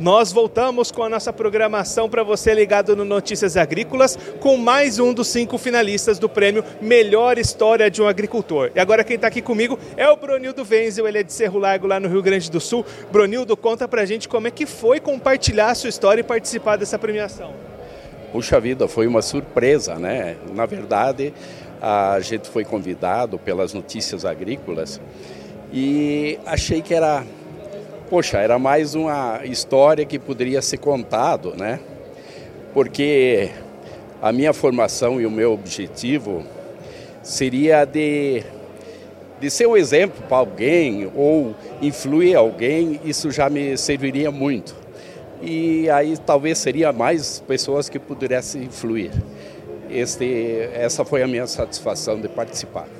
Nós voltamos com a nossa programação para você ligado no Notícias Agrícolas com mais um dos cinco finalistas do prêmio Melhor História de um Agricultor. E agora quem está aqui comigo é o Bronildo Wenzel, ele é de Cerro Largo lá no Rio Grande do Sul. Bronildo, conta pra gente como é que foi compartilhar a sua história e participar dessa premiação. Puxa vida, foi uma surpresa, né? Na verdade, a gente foi convidado pelas notícias agrícolas e achei que era poxa, era mais uma história que poderia ser contado, né? Porque a minha formação e o meu objetivo seria de, de ser um exemplo para alguém ou influir alguém, isso já me serviria muito. E aí talvez seria mais pessoas que pudessem influir. Este, essa foi a minha satisfação de participar.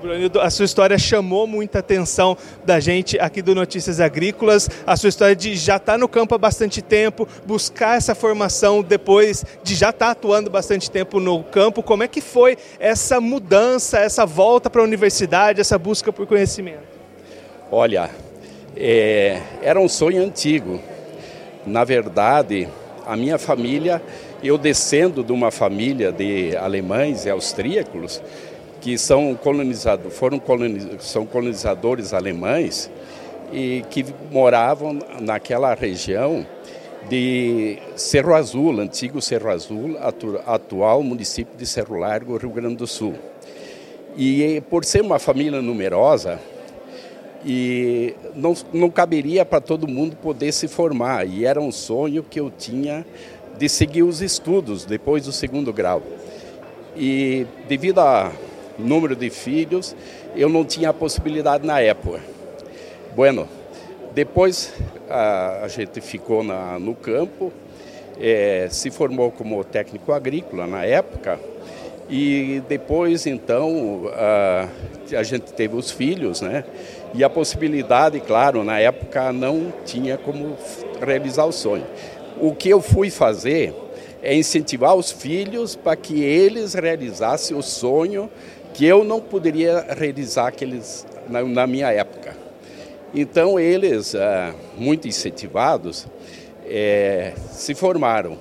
Brunildo, a sua história chamou muita atenção da gente aqui do Notícias Agrícolas. A sua história de já estar tá no campo há bastante tempo, buscar essa formação depois de já estar tá atuando bastante tempo no campo. Como é que foi essa mudança, essa volta para a universidade, essa busca por conhecimento? Olha, é, era um sonho antigo. Na verdade, a minha família, eu descendo de uma família de alemães e austríacos, que são colonizados, foram coloniz, são colonizadores alemães e que moravam naquela região de Cerro Azul, antigo Cerro Azul, atual município de Cerro Largo, Rio Grande do Sul. E por ser uma família numerosa, e não, não caberia para todo mundo poder se formar, e era um sonho que eu tinha de seguir os estudos depois do segundo grau. E devido a número de filhos, eu não tinha a possibilidade na época. Bueno, depois a, a gente ficou na, no campo, é, se formou como técnico agrícola na época, e depois então a, a gente teve os filhos, né? E a possibilidade, claro, na época não tinha como realizar o sonho. O que eu fui fazer é incentivar os filhos para que eles realizassem o sonho que eu não poderia realizar aqueles na, na minha época. Então eles, ah, muito incentivados, é, se formaram.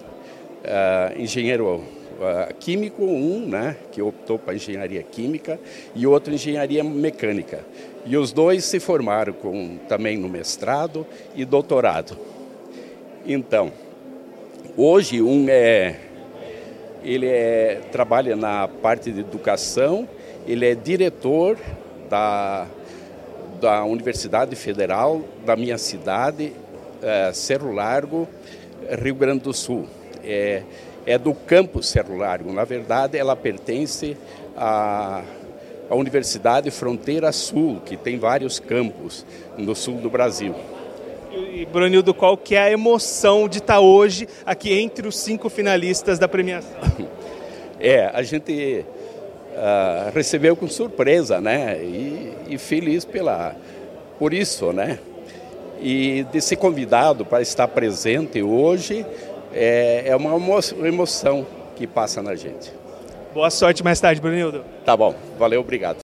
Ah, engenheiro ah, químico, um, né, que optou para engenharia química, e outro engenharia mecânica. E os dois se formaram com, também no mestrado e doutorado. Então, hoje um é ele é, trabalha na parte de educação ele é diretor da, da Universidade Federal da minha cidade, é, Cerro Largo, Rio Grande do Sul. É, é do campus Cerro Largo. Na verdade, ela pertence à, à Universidade Fronteira Sul, que tem vários campos no sul do Brasil. E, Brunildo, qual que é a emoção de estar hoje aqui entre os cinco finalistas da premiação? É, a gente uh, recebeu com surpresa, né? E, e, feliz pela, por isso, né? E de ser convidado para estar presente hoje é, é uma emoção que passa na gente. Boa sorte mais tarde, Brunildo. Tá bom, valeu, obrigado.